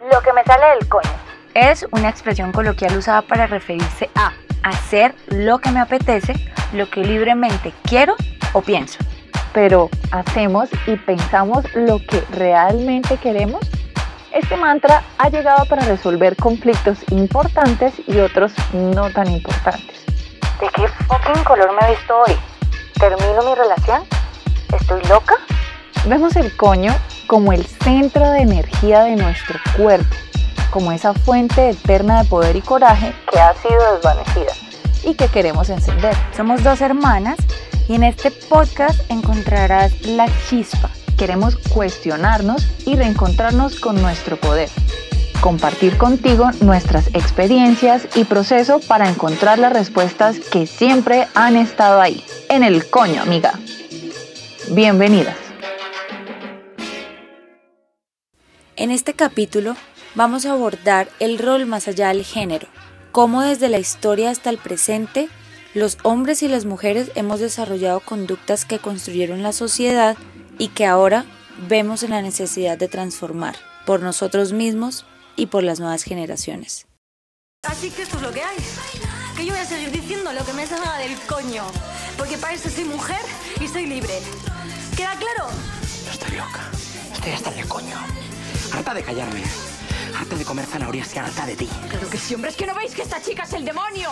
Lo que me sale del coño. Es una expresión coloquial usada para referirse a hacer lo que me apetece, lo que libremente quiero o pienso. Pero ¿hacemos y pensamos lo que realmente queremos? Este mantra ha llegado para resolver conflictos importantes y otros no tan importantes. ¿De qué fucking color me he visto hoy? ¿Termino mi relación? ¿Estoy loca? Vemos el coño como el centro de energía de nuestro cuerpo, como esa fuente eterna de poder y coraje que ha sido desvanecida y que queremos encender. Somos dos hermanas y en este podcast encontrarás la chispa. Queremos cuestionarnos y reencontrarnos con nuestro poder. Compartir contigo nuestras experiencias y proceso para encontrar las respuestas que siempre han estado ahí. En el coño, amiga. Bienvenidas. En este capítulo vamos a abordar el rol más allá del género, cómo desde la historia hasta el presente los hombres y las mujeres hemos desarrollado conductas que construyeron la sociedad y que ahora vemos en la necesidad de transformar por nosotros mismos y por las nuevas generaciones. Así que esto es lo que hay. Que yo voy a seguir diciendo lo que me salga del coño. Porque para eso soy mujer y soy libre. ¿Queda claro? Estoy loca. Estoy hasta el coño. Harta de callarme. Harta de comer zanahorias y harta de ti. Claro que sí, hombre. Es que no veis que esta chica es el demonio.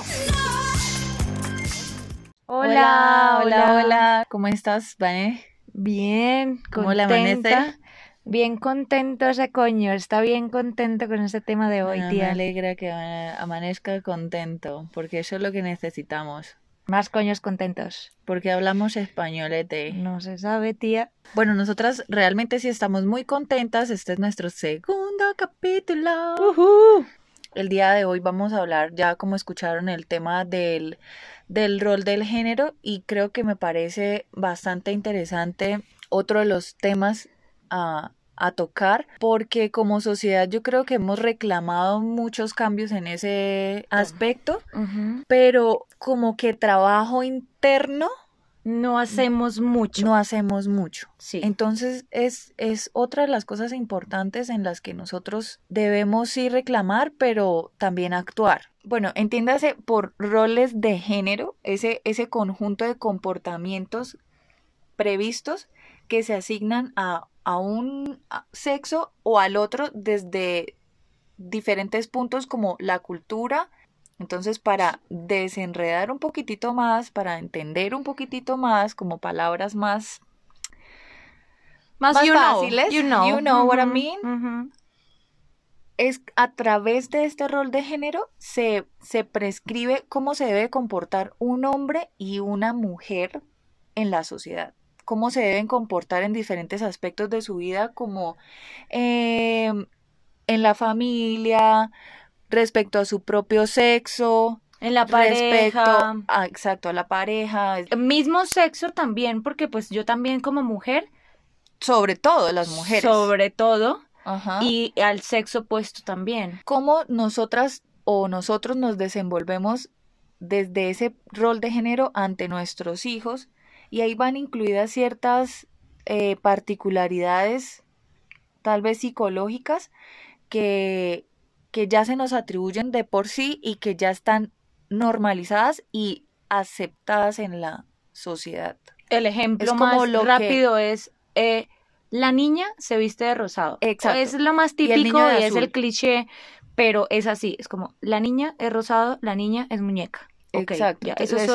Hola, hola, hola. ¿Cómo estás, Vane? Bien, ¿Cómo la amanece? Bien contento ese coño, está bien contento con ese tema de hoy, Ah, Me tía. alegra que ama- amanezca contento, porque eso es lo que necesitamos. Más coños contentos. Porque hablamos españolete. No se sabe, tía. Bueno, nosotras realmente sí estamos muy contentas. Este es nuestro segundo capítulo. El día de hoy vamos a hablar, ya como escucharon, el tema del, del rol del género y creo que me parece bastante interesante otro de los temas a, a tocar porque como sociedad yo creo que hemos reclamado muchos cambios en ese aspecto, pero como que trabajo interno No hacemos mucho. no hacemos mucho. Sí. Entonces es, es otra de las cosas importantes en las que nosotros debemos sí reclamar, pero también actuar. Bueno, entiéndase por roles de género, ese, ese conjunto de comportamientos previstos que se asignan a, a un sexo o al otro desde diferentes puntos como la cultura. Entonces, para desenredar un poquitito más, para entender un poquitito más, como palabras más Más, más you know, fáciles, You know, you know what I mean. es a través de este rol de género se, se prescribe cómo se debe comportar un hombre y una mujer en la sociedad. Cómo se deben comportar en diferentes aspectos de su vida, como eh, en la familia, respecto a su propio sexo, En la respecto pareja. a, exacto, a la pareja, Mismo sexo también, porque pues yo también como mujer, sobre todo las mujeres. sobre todo, Ajá. y al sexo opuesto también. cómo nosotras o nosotros nos desenvolvemos desde ese rol de género ante nuestros hijos y ahí van incluidas ciertas eh, particularidades tal vez psicológicas que, que ya se nos atribuyen de por sí y que ya están normalizadas y aceptadas en la sociedad. El ejemplo Es como más lo que- rápido es eh, la niña se viste de rosado. Exacto. Es lo más típico y, es el cliché, pero es así. Es como la niña es rosado, la niña es muñeca. Exacto. ya, Eso, es,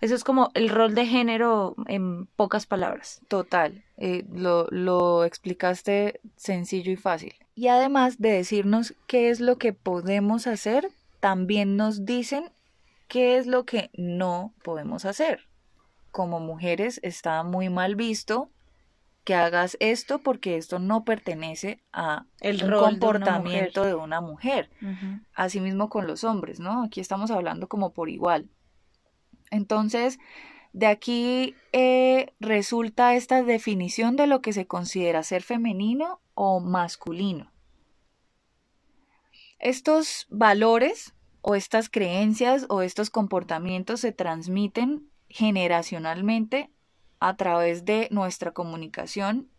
eso es como el rol de género en pocas palabras. Total, eh, lo, lo explicaste sencillo y fácil. Y además de decirnos qué es lo que podemos hacer, también nos dicen qué es lo que no podemos hacer. Como mujeres está muy mal visto que hagas esto porque esto no pertenece a El un rol de una comportamiento mujer. de una mujer. Asimismo con los hombres, ¿no? Aquí estamos hablando como por igual. Entonces, de aquí eh, resulta esta definición de lo que se considera ser femenino o masculino. Estos valores o estas creencias o estos comportamientos se transmiten generacionalmente a través de nuestra comunicación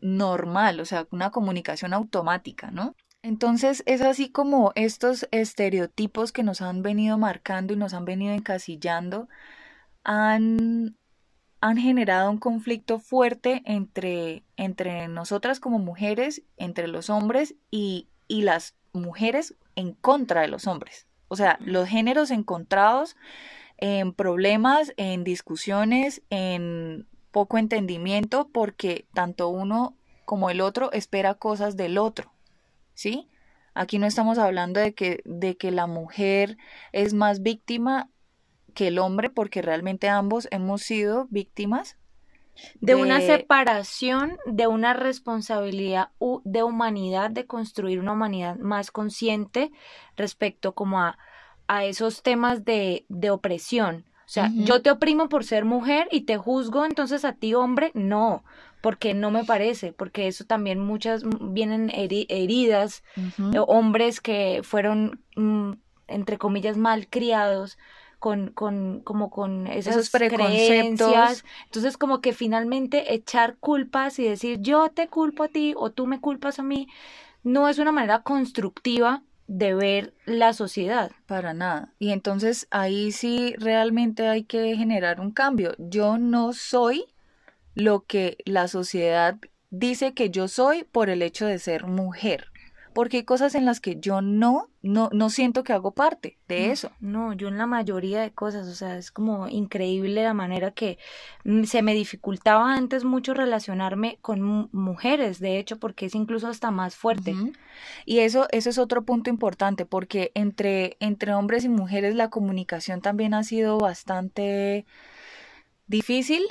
normal, o sea, una comunicación automática, ¿no? Entonces es así como estos estereotipos que nos han venido marcando y nos han venido encasillando han, han generado un conflicto fuerte entre, entre nosotras como mujeres, entre los hombres y, y las mujeres en contra de los hombres. O sea, los géneros encontrados en problemas, en discusiones, en poco entendimiento, porque tanto uno como el otro espera cosas del otro. ¿Sí? Aquí no estamos hablando de que, de que la mujer es más víctima que el hombre, porque realmente ambos hemos sido víctimas de, una separación, de una responsabilidad de humanidad, de construir una humanidad más consciente respecto como a, a esos temas de, de opresión. O sea, yo te oprimo por ser mujer y te juzgo, entonces a ti hombre, no, porque no me parece, porque eso también muchas vienen heridas, hombres que fueron, mm, entre comillas, mal criados, con, con, como con esas Esos preconceptos. Entonces, como que finalmente echar culpas y decir yo te culpo a ti o tú me culpas a mí, no es una manera constructiva de ver la sociedad. Para nada. Y entonces ahí sí realmente hay que generar un cambio. Yo no soy lo que la sociedad dice que yo soy por el hecho de ser mujer porque hay cosas en las que yo no, no, no siento que hago parte de eso. No, yo en la mayoría de cosas, o sea, es como increíble la manera que mm, se me dificultaba antes mucho relacionarme con mujeres, de hecho, porque es incluso hasta más fuerte. Y eso, eso es otro punto importante, porque entre, entre hombres y mujeres la comunicación también ha sido bastante difícil,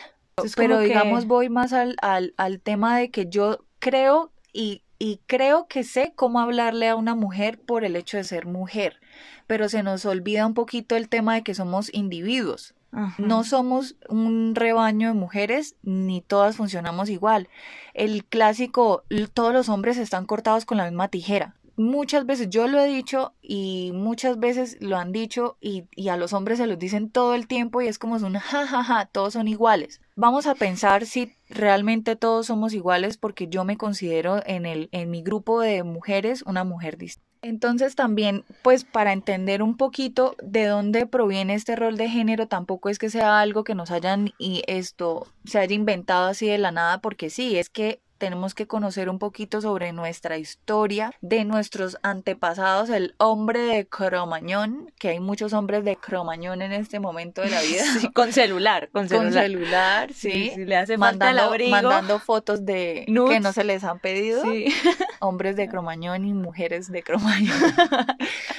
pero digamos voy más al, al, al tema de que yo creo y y creo que sé cómo hablarle a una mujer por el hecho de ser mujer, pero se nos olvida un poquito el tema de que somos individuos. No somos un rebaño de mujeres, ni todas funcionamos igual. El clásico, todos los hombres están cortados con la misma tijera muchas veces yo lo he dicho y muchas veces lo han dicho y, y, a los hombres se los dicen todo el tiempo y es como un jajaja, ja, ja, todos son iguales. Vamos a pensar si realmente todos somos iguales porque yo me considero en, el, en mi grupo de mujeres una mujer distinta. Entonces también, pues para entender un poquito de dónde proviene este rol de género, tampoco es que sea algo que nos hayan y esto se haya inventado así de la nada, porque sí, es que tenemos que conocer un poquito sobre nuestra historia, de nuestros antepasados, el hombre de Cromañón, que hay muchos hombres de Cromañón en este momento de la vida. Sí, con celular, con celular. Con celular, sí. le hace mandando, mandando fotos de que no se les han pedido. Sí. Hombres de Cromañón y mujeres de Cromañón.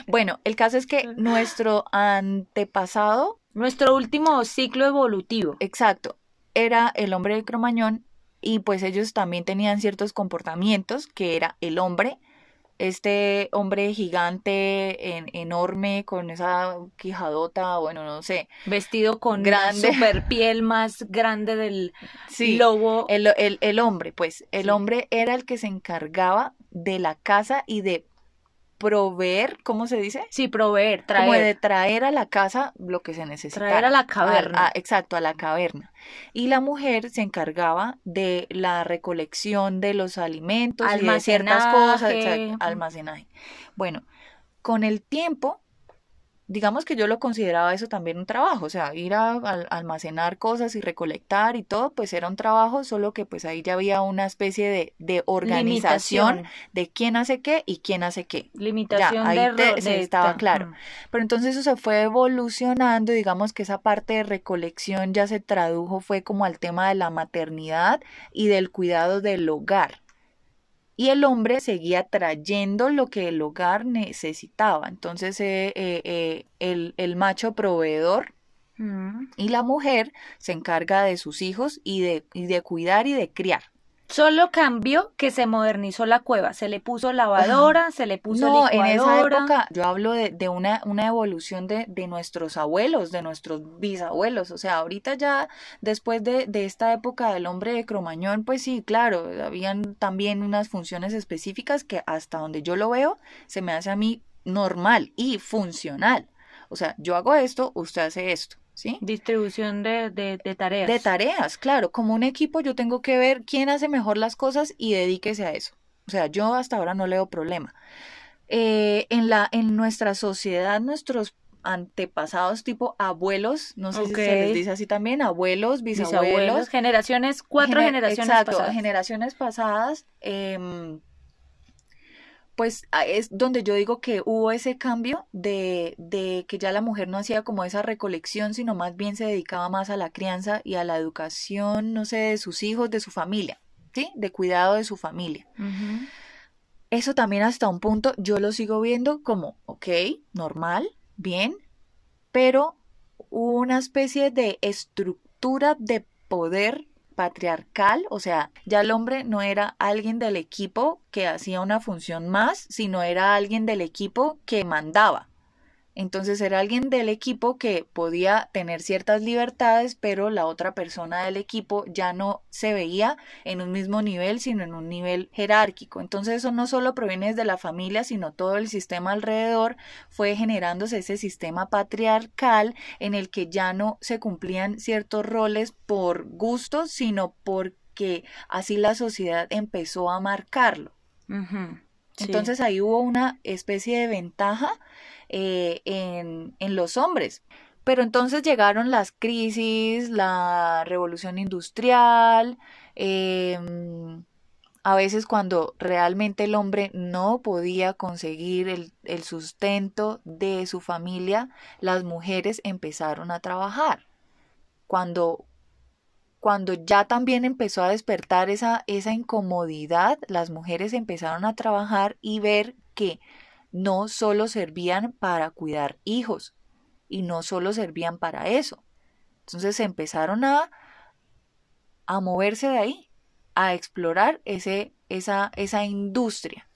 bueno, el caso es que nuestro antepasado... Nuestro último ciclo evolutivo. Exacto. Era el hombre de Cromañón y pues ellos también tenían ciertos comportamientos que era el hombre, este hombre gigante, enorme, con esa quijadota, bueno, no sé. Vestido con grande. super piel más grande del lobo. El, el, el, hombre, pues, el hombre era el que se encargaba de la casa y de proveer, ¿cómo se dice? Sí, proveer, traer. Como de traer a la casa lo que se necesitaba. Traer a la caverna. exacto, a la caverna. Y la mujer se encargaba de la recolección de los alimentos y de ciertas cosas, almacenaje. Bueno, con el tiempo digamos que yo lo consideraba eso también un trabajo, o sea, ir a, almacenar cosas y recolectar y todo, pues era un trabajo, solo que pues ahí ya había una especie de, de organización de quién hace qué y quién hace qué. Limitación ahí de, estaba claro. Pero entonces eso se fue evolucionando, digamos que esa parte de recolección ya se tradujo, fue como al tema de la maternidad y del cuidado del hogar y el hombre seguía trayendo lo que el hogar necesitaba. Entonces eh, eh, eh, el, el, macho proveedor mm. y la mujer se encarga de sus hijos y de, y de cuidar y de criar. Solo cambió que se modernizó la cueva, se le puso lavadora, se le puso no, en esa época yo hablo de, de una, una evolución de, de, nuestros abuelos, de nuestros bisabuelos, o sea, ahorita ya después de, de esta época del hombre de Cromañón, pues sí, claro, habían también unas funciones específicas que hasta donde yo lo veo se me hace a mí normal y funcional. O sea, yo hago esto, usted hace esto. ¿Sí? Distribución de, de, tareas. De tareas, claro. Como un equipo yo tengo que ver quién hace mejor las cosas y dedíquese a eso. O sea, yo hasta ahora no leo problema. Eh, en, la, en nuestra sociedad, nuestros antepasados tipo abuelos, no sé si se les dice así también, abuelos, bisabuelos. generaciones, cuatro generaciones exacto, pasadas. generaciones pasadas. em, pues a- es donde yo digo que hubo ese cambio de, de que ya la mujer no hacía como esa recolección, sino más bien se dedicaba más a la crianza y a la educación, no sé, de sus hijos, de su familia, ¿sí? De cuidado de su familia. Eso también hasta un punto yo lo sigo viendo como, ok, normal, bien, pero una especie de estructura de poder patriarcal, o sea, ya el hombre no era alguien del equipo que hacía una función más, sino era alguien del equipo que mandaba. Entonces era alguien del equipo que podía tener ciertas libertades, pero la otra persona del equipo ya no se veía en un mismo nivel, sino en un nivel jerárquico. Entonces eso no solo proviene desde la familia, sino todo el sistema alrededor fue generándose ese sistema patriarcal en el que ya no se cumplían ciertos roles por gusto, sino porque así la sociedad empezó a marcarlo. Entonces ahí hubo una especie de ventaja eh, en, en los hombres. Pero entonces llegaron las crisis, la revolución industrial, em, a veces cuando realmente el hombre no podía conseguir el, el sustento de su familia, las mujeres empezaron a trabajar. Cuando, cuando ya también empezó a despertar esa, esa incomodidad, las mujeres empezaron a trabajar y ver que no solo servían para cuidar hijos y no solo servían para eso. Entonces empezaron a, a moverse de ahí, a explorar ese, esa, esa industria,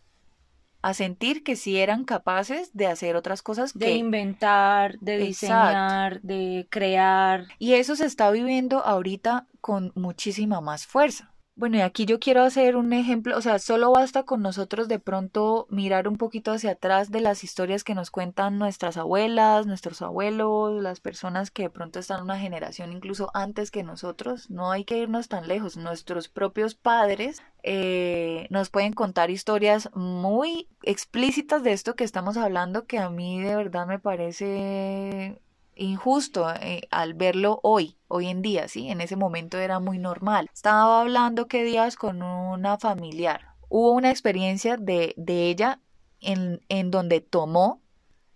a sentir que sí eran capaces de hacer otras cosas de que inventar, de Exacto. diseñar, de crear. Y eso se está viviendo ahorita con muchísima más fuerza. Bueno, y aquí yo quiero hacer un ejemplo, o sea, solo basta con nosotros de pronto mirar un poquito hacia atrás de las historias que nos cuentan nuestras abuelas, nuestros abuelos, las personas que de pronto están una generación incluso antes que nosotros. No hay que irnos tan lejos. Nuestros propios padres eh, nos pueden contar historias muy explícitas de esto que estamos hablando que a mí de verdad me parece injusto eh, al verlo hoy, hoy en día, ¿sí? En ese momento era muy normal. Estaba hablando que días con una familiar. Hubo una experiencia de, de ella en, en donde tomó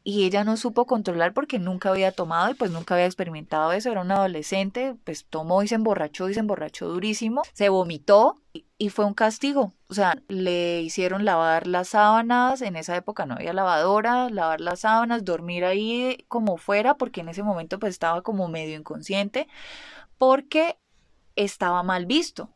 y ella no supo controlar porque nunca había tomado y pues nunca había experimentado eso, era una adolescente, pues tomó y se emborrachó y se emborrachó durísimo, se vomitó y, fue un castigo, o sea, le hicieron lavar las sábanas, en esa época no había lavadora, lavar las sábanas, dormir ahí como fuera porque en ese momento pues estaba como medio inconsciente porque estaba mal visto.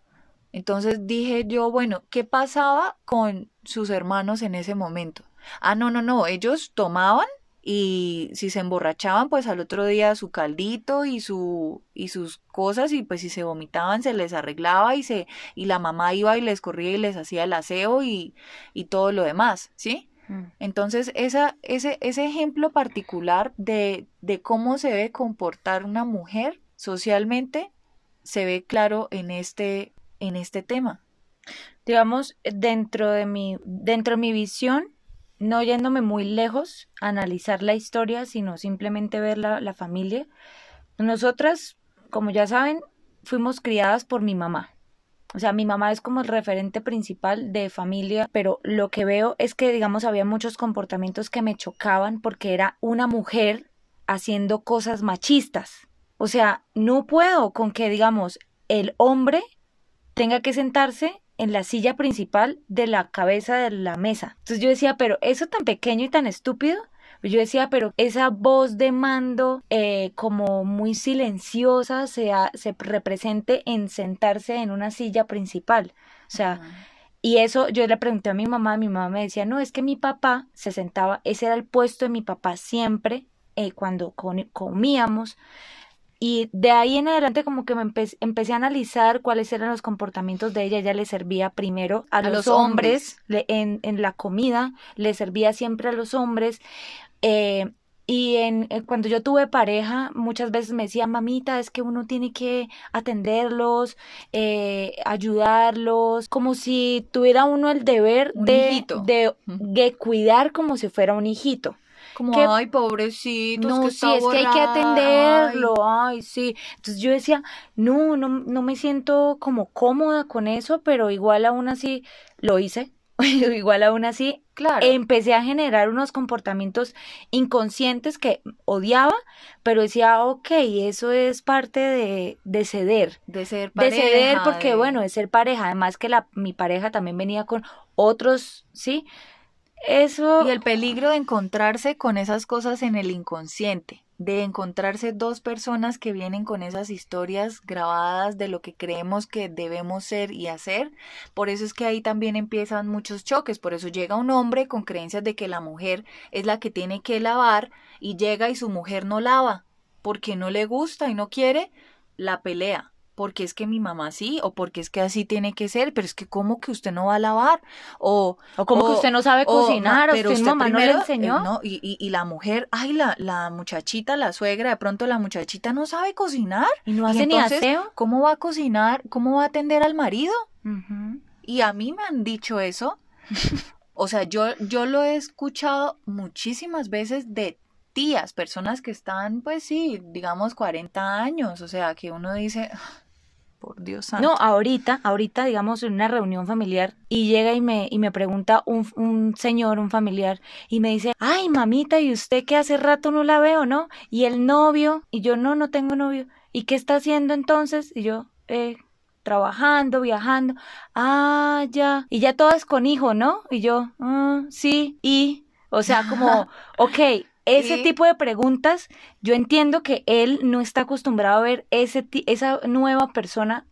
Entonces dije yo, bueno, ¿qué pasaba con sus hermanos en ese momento? Ah, no, no, no, ellos tomaban y si se emborrachaban, pues al otro día su caldito y su y sus cosas y pues si se vomitaban se les arreglaba y se y la mamá iba y les corría y les hacía el aseo y, y todo lo demás, ¿sí? Mm. Entonces, esa, ese, ese ejemplo particular de, de cómo se debe comportar una mujer socialmente se ve claro en este, en este tema. digamos, dentro de mi, dentro de mi visión, no yéndome muy lejos analizar la historia, sino simplemente ver la, la familia. Nosotras, como ya saben, fuimos criadas por mi mamá. O sea, mi mamá es como el referente principal de familia, pero lo que veo es que, digamos, había muchos comportamientos que me chocaban porque era una mujer haciendo cosas machistas. O sea, no puedo con que, digamos, el hombre tenga que sentarse en la silla principal de la cabeza de la mesa. Entonces yo decía, pero eso tan pequeño y tan estúpido. Yo decía, pero esa voz de mando eh, como muy silenciosa se, ha- se represente en sentarse en una silla principal. O sea, y eso yo le pregunté a mi mamá, mi mamá me decía, no, es que mi papá se sentaba, ese era el puesto de mi papá siempre eh, cuando comíamos. Y de ahí en adelante como que me empe- empecé a analizar cuáles eran los comportamientos de ella. Ella le servía primero a, A los, los hombres, le- en, en la comida, le servía siempre a los hombres. Eh, Y en, eh, cuando yo tuve pareja, muchas veces me decía, mamita, es que uno tiene que atenderlos, eh, ayudarlos, como si tuviera uno el deber Un de, de, de cuidar como si fuera un hijito. Como, que- ay, pobrecito, No, es que sí, está es que hay que atenderlo, ay, sí. Entonces yo decía, no, no, no me siento como cómoda con eso, pero igual aún así lo hice, igual aún así Claro. empecé a generar unos comportamientos inconscientes que odiaba, pero decía, ok, eso es parte de, de ceder, de ser de pareja. ceder porque, de- bueno, de ser pareja, además que la, mi pareja también venía con otros, ¿sí? Eso, Y el peligro de encontrarse con esas cosas en el inconsciente, de encontrarse dos personas que vienen con esas historias grabadas de lo que creemos que debemos ser y hacer. Por eso es que ahí también empiezan muchos choques. Por eso llega un hombre con creencias de que la mujer es la que tiene que lavar y llega y su mujer no lava porque no le gusta y no quiere, la pelea. Porque es que mi mamá sí, o porque es que así tiene que ser, pero es que ¿cómo que usted no va a lavar? O, o como que usted no sabe cocinar, o pero usted, mamá no le primero, enseñó. eh, no, y, y, y la mujer, ay, la, la muchachita, la suegra, de pronto la muchachita no sabe cocinar. y no y hace ni aseo. ¿Cómo va a cocinar? ¿Cómo va a atender al marido? Y a mí me han dicho eso. O sea, yo, yo lo he escuchado muchísimas veces de tías, personas que están, pues sí, digamos 40 años. O sea, que uno dice, "Ah, por Dios santo. No, ahorita, ahorita, digamos, en una reunión familiar y llega y me, y me pregunta un, un señor, un familiar, y me dice, ay, mamita, ¿y usted que hace rato no la veo, no? Y el novio, y yo, no, no tengo novio. ¿Y qué está haciendo entonces? Y yo, eh, trabajando, viajando. Ah, ya. Y ya todas con hijo, ¿no? Y yo, ah, sí, y, o sea, como, ok. Ese Y- tipo de preguntas, yo entiendo que él no está acostumbrado a ver ese, esa nueva persona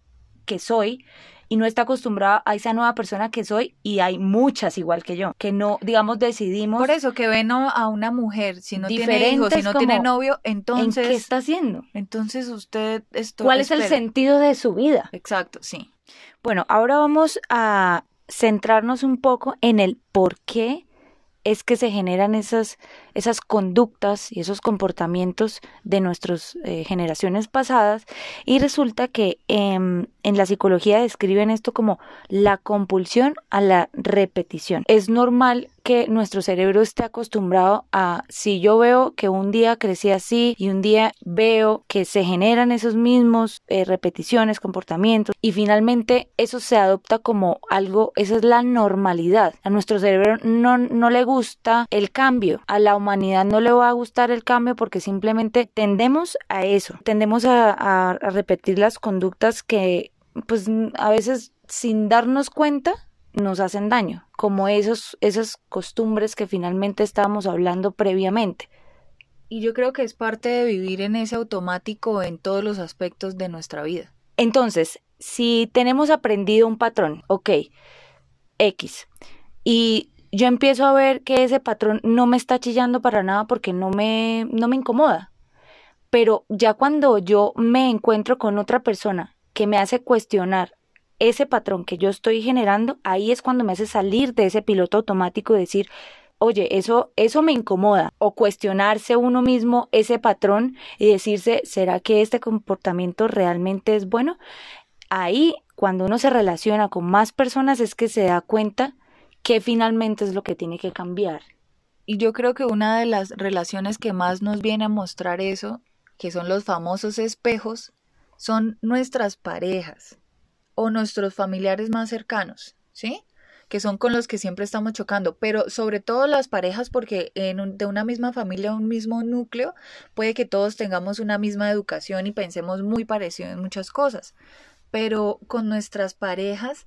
que soy y no está acostumbrado a esa nueva persona que soy y hay muchas igual que yo, que no, digamos, decidimos Por eso que ven a a una mujer, si no tiene hijos, si no tiene novio, en entonces, qué está haciendo, entonces usted esto, cuál es el sentido de su vida. Exacto, sí. Bueno, ahora vamos a centrarnos un poco en el por qué es que se generan esas, esas conductas y esos comportamientos de nuestras eh, generaciones pasadas y resulta que em, en la psicología describen esto como la compulsión a la repetición. Es normal que nuestro cerebro esté acostumbrado a si yo veo que un día crecí así y un día veo que se generan esos mismos eh, repeticiones, comportamientos y finalmente eso se adopta como algo, esa es la normalidad. A nuestro cerebro no, no le gusta el cambio, a la humanidad no le va a gustar el cambio porque simplemente tendemos a eso, tendemos a, repetir las conductas que pues a veces sin darnos cuenta nos hacen daño, como esos, esas costumbres que finalmente estábamos hablando previamente. Y yo creo que es parte de vivir en ese automático en todos los aspectos de nuestra vida. Entonces, si tenemos aprendido un patrón, ok, X, y yo empiezo a ver que ese patrón no me está chillando para nada porque no me, no me incomoda, pero ya cuando yo me encuentro con otra persona que me hace cuestionar ese patrón que yo estoy generando, ahí es cuando me hace salir de ese piloto automático y decir, oye, eso, eso me incomoda. O cuestionarse uno mismo ese patrón y decirse, ¿será que este comportamiento realmente es bueno? Ahí, cuando uno se relaciona con más personas, es que se da cuenta que finalmente es lo que tiene que cambiar. Y yo creo que una de las relaciones que más nos viene a mostrar eso, que son los famosos espejos, son nuestras parejas o nuestros familiares más cercanos, ¿sí? Que son con los que siempre estamos chocando, pero sobre todo las parejas porque de una misma familia, un mismo núcleo, puede que todos tengamos una misma educación y pensemos muy parecido en muchas cosas, pero con nuestras parejas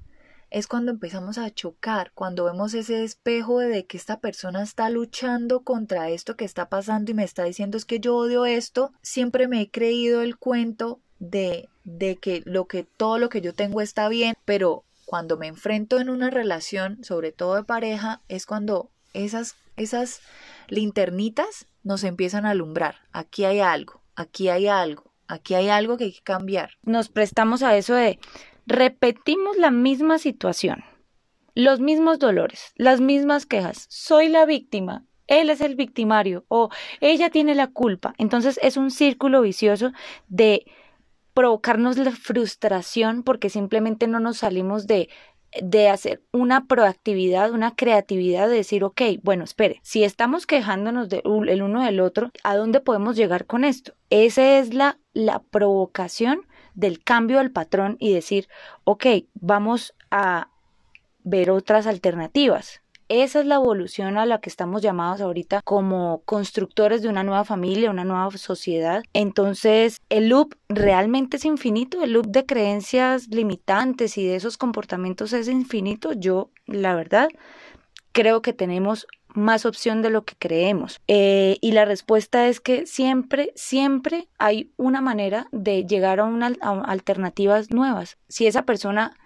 es cuando empezamos a chocar, cuando vemos ese espejo de que esta persona está luchando contra esto que está pasando y me está diciendo es que yo odio esto, siempre me he creído el cuento de, de que lo que todo lo que yo tengo está bien, pero cuando me enfrento en una relación, sobre todo de pareja, es cuando esas, esas linternitas nos empiezan a alumbrar. Aquí hay algo, aquí hay algo, aquí hay algo que hay que cambiar. Nos prestamos a eso de repetimos la misma situación, los mismos dolores, las mismas quejas. Soy la víctima él es el victimario o ella tiene la culpa. Entonces es un círculo vicioso de provocarnos la frustración porque simplemente no nos salimos de de hacer una proactividad, una creatividad de decir, ok, bueno, espere, si estamos quejándonos del el uno del otro, ¿a dónde podemos llegar con esto? Esa es la, la provocación del cambio del patrón y decir, ok, vamos a ver otras alternativas. Esa es la evolución a la que estamos llamados ahorita como constructores de una nueva familia, una nueva sociedad. Entonces, el loop realmente es infinito, el loop de creencias limitantes y de esos comportamientos es infinito. Yo, la verdad, creo que tenemos más opción de lo que creemos. Eh, y la respuesta es que siempre, siempre hay una manera de llegar a, una, a alternativas nuevas. Si esa persona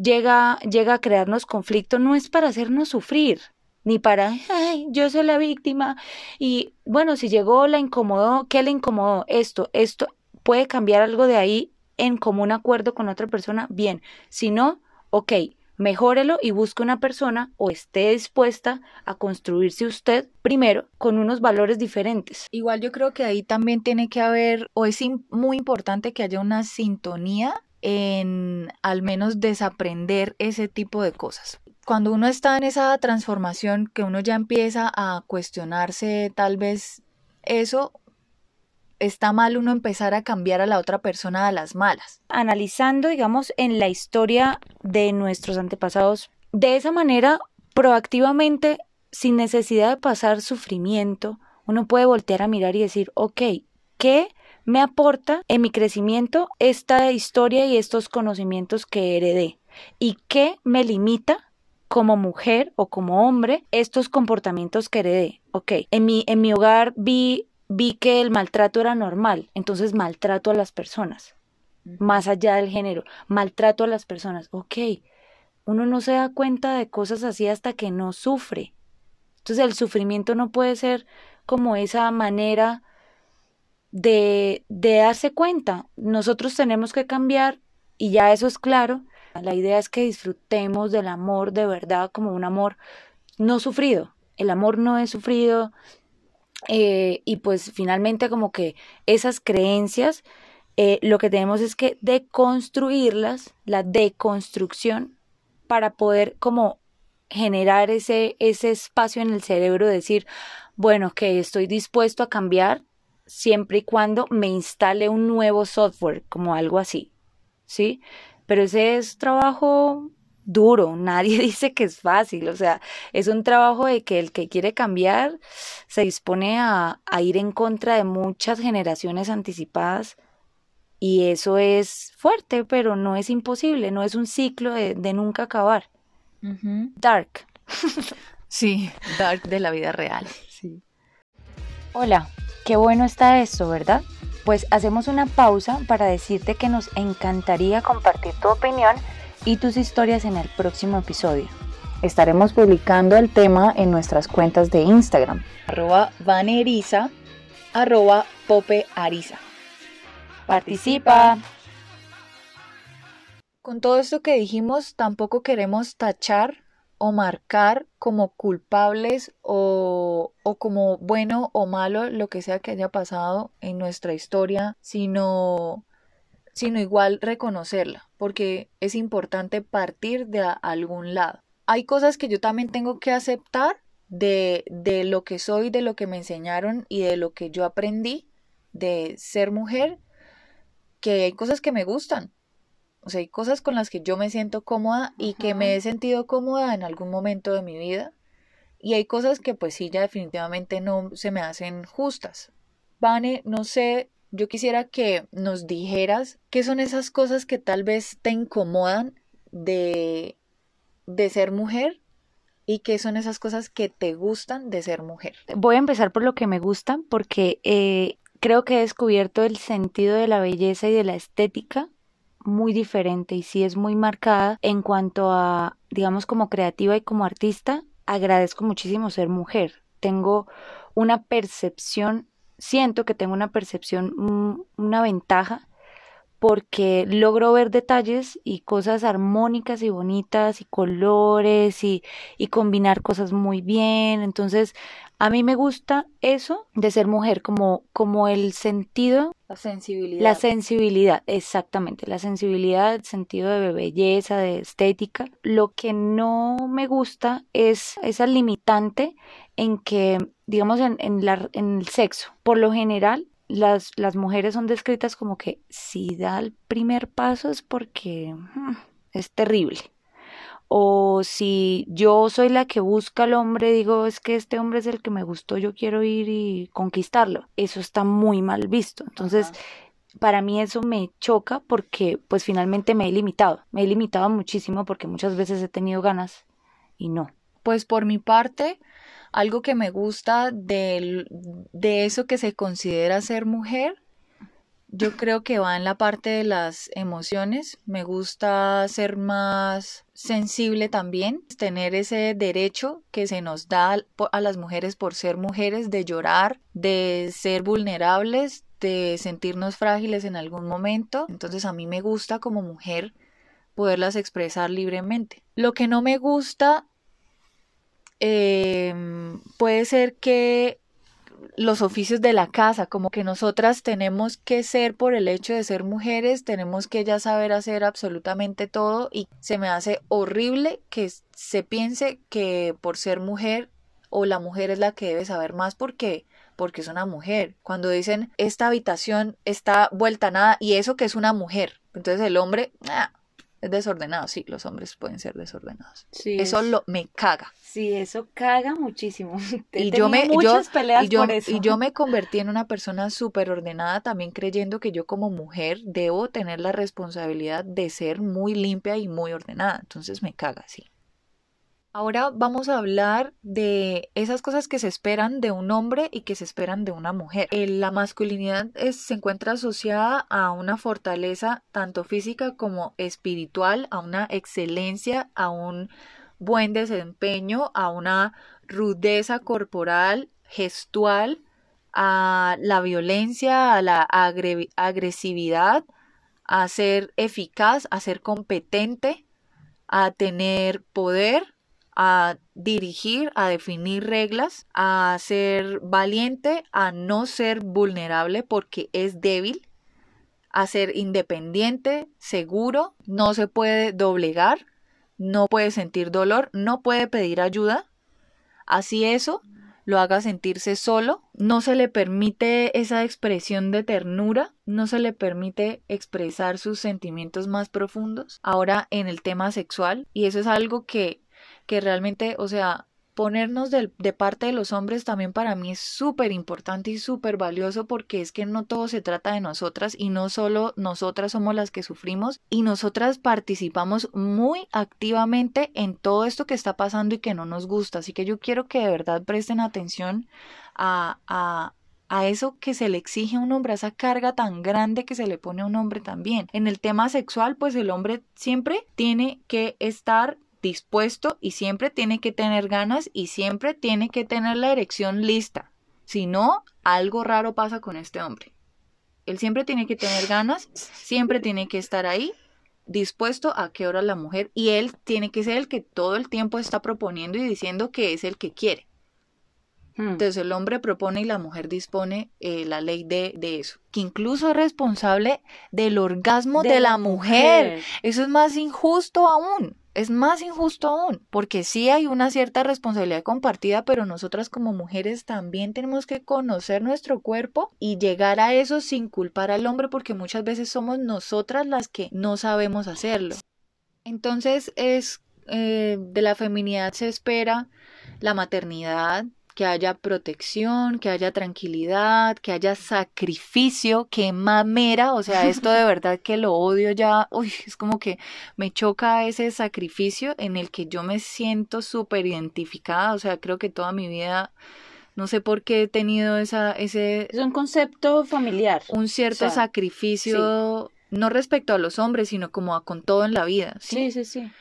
llega, llega a crearnos conflicto no es para hacernos sufrir, ni para, ay, yo soy la víctima. Y bueno, si llegó, la incomodó, ¿qué le incomodó? Esto, esto, puede cambiar algo de ahí en común acuerdo con otra persona, bien. Si no, ok, mejórelo y busque una persona o esté dispuesta a construirse usted primero con unos valores diferentes. Igual yo creo que ahí también tiene que haber, o es muy importante que haya una sintonía en al menos desaprender ese tipo de cosas. Cuando uno está en esa transformación que uno ya empieza a cuestionarse tal vez eso, está mal uno empezar a cambiar a la otra persona a las malas. Analizando, digamos, en la historia de nuestros antepasados, de esa manera, proactivamente, sin necesidad de pasar sufrimiento, uno puede voltear a mirar y decir, ok, ¿qué me aporta en mi crecimiento esta historia y estos conocimientos que heredé y qué me limita como mujer o como hombre estos comportamientos que heredé. Ok, en mi, en mi hogar vi, vi que el maltrato era normal, entonces maltrato a las personas, más allá del género, maltrato a las personas. Ok, uno no se da cuenta de cosas así hasta que no sufre. Entonces el sufrimiento no puede ser como esa manera de, de darse cuenta. Nosotros tenemos que cambiar y ya eso es claro. La idea es que disfrutemos del amor de verdad como un amor no sufrido. El amor no es sufrido eh, y pues finalmente como que esas creencias eh, lo que tenemos es que deconstruirlas, la deconstrucción, para poder como generar ese, ese espacio en el cerebro de decir, bueno, que estoy dispuesto a cambiar siempre y cuando me instale un nuevo software, como algo así, ¿sí? Pero ese es trabajo duro, nadie dice que es fácil, o sea, es un trabajo de que el que quiere cambiar se dispone a, ir en contra de muchas generaciones anticipadas y eso es fuerte, pero no es imposible, no es un ciclo de, nunca acabar. Dark. sí, dark de la vida real. Sí. Hola, Qué bueno está esto, ¿verdad? Pues hacemos una pausa para decirte que nos encantaría compartir tu opinión y tus historias en el próximo episodio. Estaremos publicando el tema en nuestras cuentas de Instagram. Arroba vaneriza, arroba popeariza. Participa. Con todo esto que dijimos, tampoco queremos tachar o marcar como culpables o, o, como bueno o malo lo que sea que haya pasado en nuestra historia, sino, sino igual reconocerla, porque es importante partir de algún lado. Hay cosas que yo también tengo que aceptar de, de lo que soy, de lo que me enseñaron y de lo que yo aprendí de ser mujer, que hay cosas que me gustan, o sea, hay cosas con las que yo me siento cómoda y que me he sentido cómoda en algún momento de mi vida. Y hay cosas que pues sí, ya definitivamente no se me hacen justas. Vane, no sé, yo quisiera que nos dijeras qué son esas cosas que tal vez te incomodan de, de ser mujer y qué son esas cosas que te gustan de ser mujer. Voy a empezar por lo que me gustan porque eh, creo que he descubierto el sentido de la belleza y de la estética muy diferente y sí es muy marcada en cuanto a, digamos, como creativa y como artista, agradezco muchísimo ser mujer. Tengo una percepción, siento que tengo una percepción, mm, una ventaja, porque logro ver detalles y cosas armónicas y bonitas y colores y, y combinar cosas muy bien. Entonces, a mí me gusta eso de ser mujer, como, como el sentido. La sensibilidad. La sensibilidad, exactamente. La sensibilidad, el sentido de belleza, de estética. Lo que no me gusta es esa limitante en que, digamos, en, en, la, en el sexo. Por lo general, las, las mujeres son descritas como que si da el primer paso es porque hmm, es terrible. O si yo soy la que busca al hombre, digo, es que este hombre es el que me gustó, yo quiero ir y conquistarlo. Eso está muy mal visto. Entonces, para mí eso me choca porque pues finalmente me he limitado. Me he limitado muchísimo porque muchas veces he tenido ganas y no. Pues por mi parte, algo que me gusta de, eso que se considera ser mujer, yo creo que va en la parte de las emociones. Me gusta ser más sensible también, tener ese derecho que se nos da a las mujeres por ser mujeres, de llorar, de ser vulnerables, de sentirnos frágiles en algún momento. Entonces a mí me gusta como mujer poderlas expresar libremente. Lo que no me gusta Em, puede ser que los oficios de la casa, como que nosotras tenemos que ser por el hecho de ser mujeres, tenemos que ya saber hacer absolutamente todo y se me hace horrible que se piense que por ser mujer o la mujer es la que debe saber más porque porque es una mujer. Cuando dicen esta habitación está vuelta a nada y eso que es una mujer. Entonces el hombre, ah, desordenado, sí, los hombres pueden ser desordenados. Sí, eso lo, me caga. Sí, eso caga muchísimo. y yo me, muchas peleas y yo, por eso. y yo me convertí en una persona súper ordenada también creyendo que yo como mujer debo tener la responsabilidad de ser muy limpia y muy ordenada. Entonces me caga, sí. Ahora vamos a hablar de esas cosas que se esperan de un hombre y que se esperan de una mujer. La masculinidad se encuentra asociada a una fortaleza tanto física como espiritual, a una excelencia, a un buen desempeño, a una rudeza corporal, gestual, a la violencia, a la agresividad, a ser eficaz, a ser competente, a tener poder, a dirigir, a definir reglas, a ser valiente, a no ser vulnerable porque es débil, a ser independiente, seguro, no se puede doblegar, no puede sentir dolor, no puede pedir ayuda. Así eso lo haga sentirse solo, no se le permite esa expresión de ternura, no se le permite expresar sus sentimientos más profundos. Ahora en el tema sexual, y eso es algo que que realmente, o sea, ponernos de, parte de los hombres también para mí es súper importante y súper valioso porque es que no todo se trata de nosotras y no solo nosotras somos las que sufrimos y nosotras participamos muy activamente en todo esto que está pasando y que no nos gusta. Así que yo quiero que de verdad presten atención a, a, a eso que se le exige a un hombre, a esa carga tan grande que se le pone a un hombre también. En el tema sexual, pues el hombre siempre tiene que estar dispuesto y siempre tiene que tener ganas y siempre tiene que tener la erección lista. Si no, algo raro pasa con este hombre. Él siempre tiene que tener ganas, siempre tiene que estar ahí, dispuesto a qué hora la mujer, y él tiene que ser el que todo el tiempo está proponiendo y diciendo que es el que quiere. Hmm. Entonces el hombre propone y la mujer dispone eh, la ley de, de, eso, que incluso es responsable del orgasmo de, la mujer. Eso es más injusto aún es más injusto aún, porque sí hay una cierta responsabilidad compartida, pero nosotras como mujeres también tenemos que conocer nuestro cuerpo y llegar a eso sin culpar al hombre, porque muchas veces somos nosotras las que no sabemos hacerlo. Entonces es eh, de la feminidad se espera la maternidad, que haya protección, que haya tranquilidad, que haya sacrificio, que mamera, o sea, esto de verdad que lo odio ya, uy, es como que me choca ese sacrificio en el que yo me siento súper identificada, o sea, creo que toda mi vida no sé por qué he tenido esa, ese... Es un concepto familiar. Un cierto sacrificio, no respecto a los hombres, sino como a, con todo en la vida. sí, sí. sí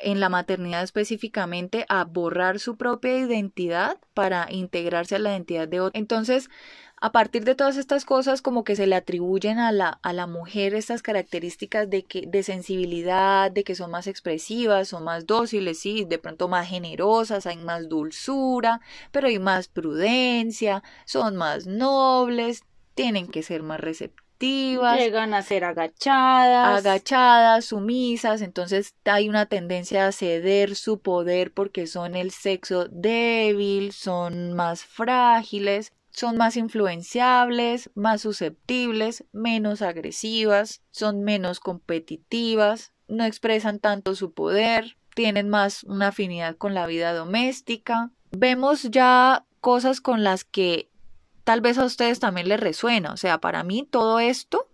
en la maternidad específicamente a borrar su propia identidad para integrarse a la identidad de otro. Entonces, a partir de todas estas cosas como que se le atribuyen a la, a la mujer estas características de, que, de sensibilidad, de que son más expresivas, son más dóciles, sí, de pronto más generosas, hay más dulzura, pero hay más prudencia, son más nobles, tienen que ser más receptivas Llegan a ser agachadas. Agachadas, sumisas, entonces hay una tendencia a ceder su poder porque son el sexo débil, son más frágiles, son más influenciables, más susceptibles, menos agresivas, son menos competitivas, no expresan tanto su poder, tienen más una afinidad con la vida doméstica. Vemos ya cosas con las que tal vez a ustedes también les resuena. O sea, para mí todo esto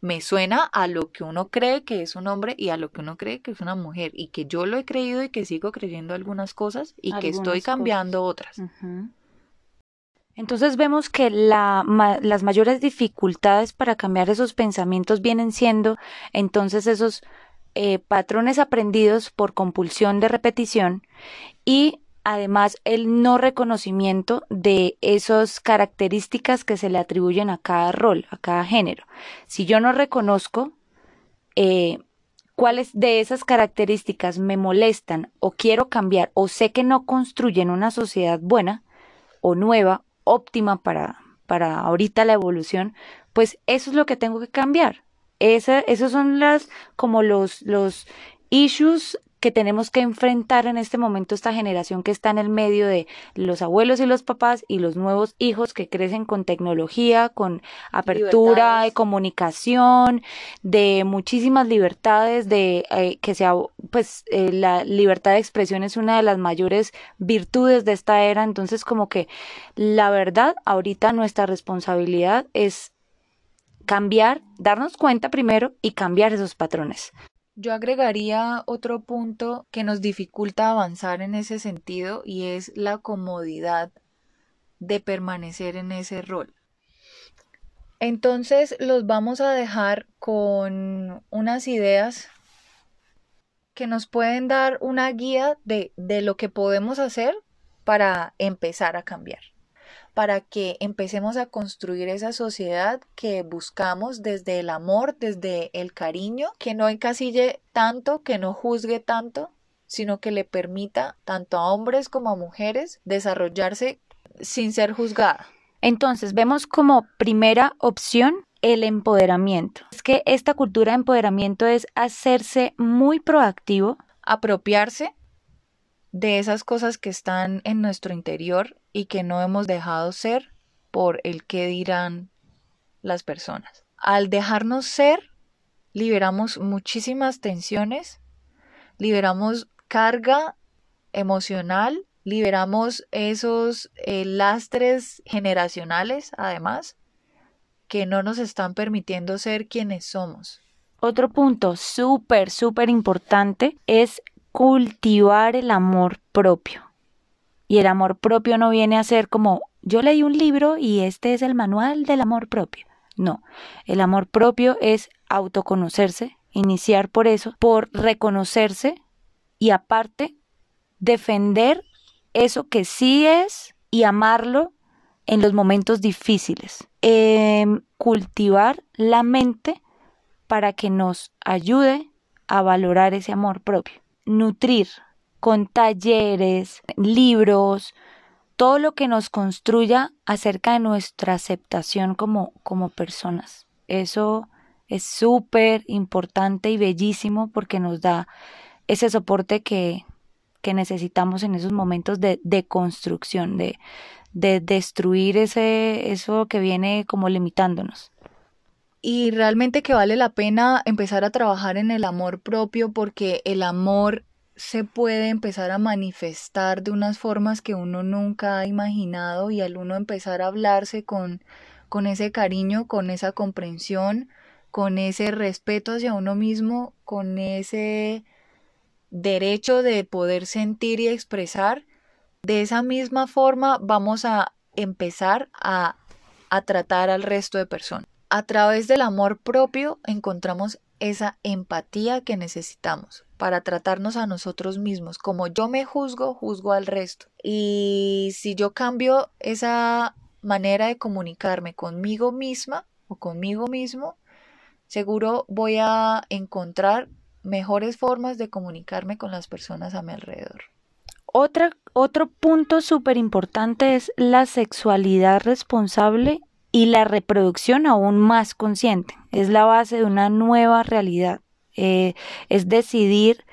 me suena a lo que uno cree que es un hombre y a lo que uno cree que es una mujer y que yo lo he creído y que sigo creyendo algunas cosas y que estoy cambiando otras. Entonces vemos que la, las mayores dificultades para cambiar esos pensamientos vienen siendo entonces esos eh, patrones aprendidos por compulsión de repetición y además el no reconocimiento de esas características que se le atribuyen a cada rol, a cada género. Si yo no reconozco eh, cuáles de esas características me molestan o quiero cambiar o sé que no construyen una sociedad buena o nueva, óptima para, para ahorita la evolución, pues eso es lo que tengo que cambiar. esos son las como los, los issues que tenemos que enfrentar en este momento esta generación que está en el medio de los abuelos y los papás y los nuevos hijos que crecen con tecnología, con apertura de comunicación, de muchísimas libertades, de eh, que sea, pues eh, la libertad de expresión es una de las mayores virtudes de esta era, entonces como que la verdad, ahorita nuestra responsabilidad es cambiar, darnos cuenta primero y cambiar esos patrones. Yo agregaría otro punto que nos dificulta avanzar en ese sentido y es la comodidad de permanecer en ese rol. Entonces los vamos a dejar con unas ideas que nos pueden dar una guía de, de lo que podemos hacer para empezar a cambiar para que empecemos a construir esa sociedad que buscamos desde el amor, desde el cariño, que no encasille tanto, que no juzgue tanto, sino que le permita tanto a hombres como a mujeres desarrollarse sin ser juzgada. Entonces, vemos como primera opción el empoderamiento. Es que esta cultura de empoderamiento es hacerse muy proactivo, apropiarse de esas cosas que están en nuestro interior y que no hemos dejado ser por el que dirán las personas. Al dejarnos ser, liberamos muchísimas tensiones, liberamos carga emocional, liberamos esos eh, lastres generacionales, además, que no nos están permitiendo ser quienes somos. Otro punto súper, súper importante es cultivar el amor propio. Y el amor propio no viene a ser como yo leí un libro y este es el manual del amor propio. No, el amor propio es autoconocerse, iniciar por eso, por reconocerse y aparte defender eso que sí es y amarlo en los momentos difíciles. Em, cultivar la mente para que nos ayude a valorar ese amor propio. Nutrir con talleres, libros, todo lo que nos construya acerca de nuestra aceptación como, como personas. Eso es súper importante y bellísimo porque nos da ese soporte que, que necesitamos en esos momentos de, de construcción, de, de destruir ese, eso que viene como limitándonos. Y realmente que vale la pena empezar a trabajar en el amor propio porque el amor se puede empezar a manifestar de unas formas que uno nunca ha imaginado y al uno empezar a hablarse con, con ese cariño, con esa comprensión, con ese respeto hacia uno mismo, con ese derecho de poder sentir y expresar, de esa misma forma vamos a empezar a, a tratar al resto de personas. A través del amor propio encontramos esa empatía que necesitamos para tratarnos a nosotros mismos. Como yo me juzgo, juzgo al resto. Y si yo cambio esa manera de comunicarme conmigo misma o conmigo mismo, seguro voy a encontrar mejores formas de comunicarme con las personas a mi alrededor. Otro punto súper importante es la sexualidad responsable y la reproducción aún más consciente. Es la base de una nueva realidad. Eh, es decidir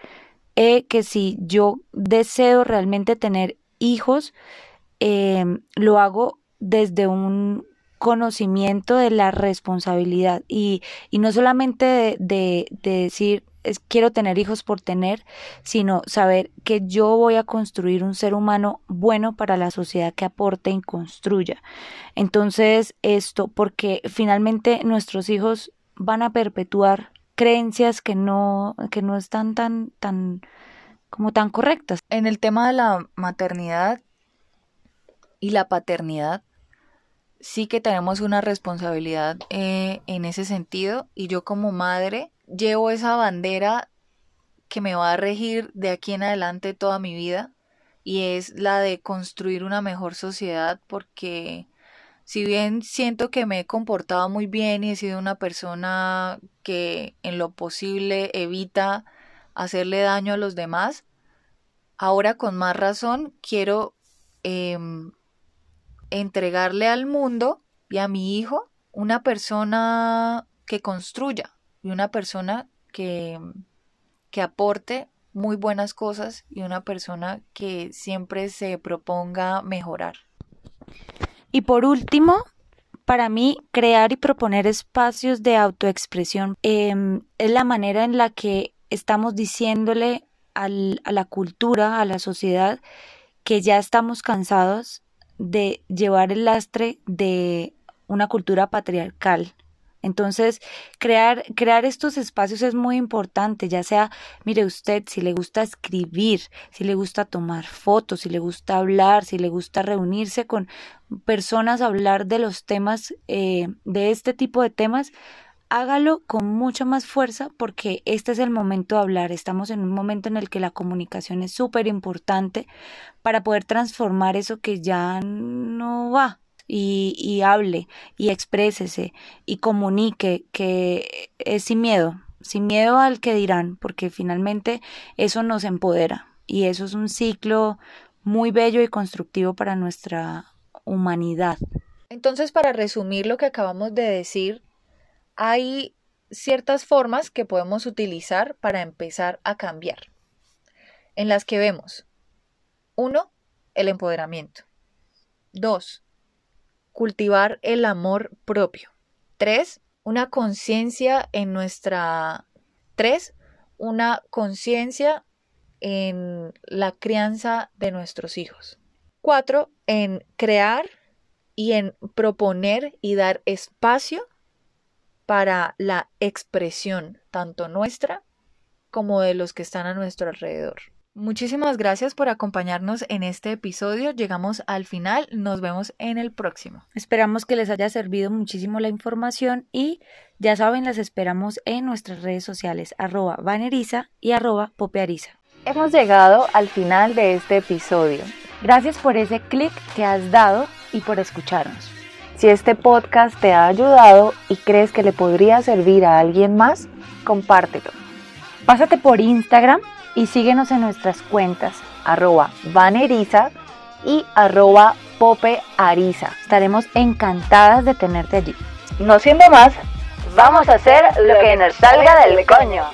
eh, que si yo deseo realmente tener hijos, eh, lo hago desde un conocimiento de la responsabilidad y, y no solamente de, de decir quiero tener hijos por tener, sino saber que yo voy a construir un ser humano bueno para la sociedad que aporte y construya. Entonces, esto, porque finalmente nuestros hijos van a perpetuar creencias que no, que no están tan, tan, como tan correctas. En el tema de la maternidad y la paternidad, sí que tenemos una responsabilidad eh, en ese sentido y yo como madre llevo esa bandera que me va a regir de aquí en adelante toda mi vida y es la de construir una mejor sociedad porque si bien siento que me he comportado muy bien y he sido una persona que en lo posible evita hacerle daño a los demás, ahora con más razón quiero em, entregarle al mundo y a mi hijo una persona que construya, y una persona que, que aporte muy buenas cosas y una persona que siempre se proponga mejorar. Y por último, para mí, crear y proponer espacios de autoexpresión em, es la manera en la que estamos diciéndole al, a la cultura, a la sociedad, que ya estamos cansados de llevar el lastre de una cultura patriarcal, entonces, crear, crear estos espacios es muy importante, ya sea, mire usted, si le gusta escribir, si le gusta tomar fotos, si le gusta hablar, si le gusta reunirse con personas, hablar de los temas, eh, de este tipo de temas, hágalo con mucha más fuerza porque este es el momento de hablar. Estamos en un momento en el que la comunicación es súper importante para poder transformar eso que ya no va y, hable y exprésese y comunique que es sin miedo, sin miedo al que dirán, porque finalmente eso nos empodera y eso es un ciclo muy bello y constructivo para nuestra humanidad. Entonces, para resumir lo que acabamos de decir, hay ciertas formas que podemos utilizar para empezar a cambiar, en las que vemos, uno, el empoderamiento. Dos, cultivar el amor propio. Tres, una conciencia en nuestra... Tres, una conciencia en la crianza de nuestros hijos. Cuatro, en crear y en proponer y dar espacio para la expresión tanto nuestra como de los que están a nuestro alrededor. Muchísimas gracias por acompañarnos en este episodio. Llegamos al final. Nos vemos en el próximo. Esperamos que les haya servido muchísimo la información y ya saben, las esperamos en nuestras redes sociales arroba vaneriza y arroba popeariza. Hemos llegado al final de este episodio. Gracias por ese clic que has dado y por escucharnos. Si este podcast te ha ayudado y crees que le podría servir a alguien más, compártelo. Pásate por Instagram y síguenos en nuestras cuentas arroba vaneriza y arroba popeariza. Estaremos encantadas de tenerte allí. No siendo más, vamos a hacer lo que nos salga del coño.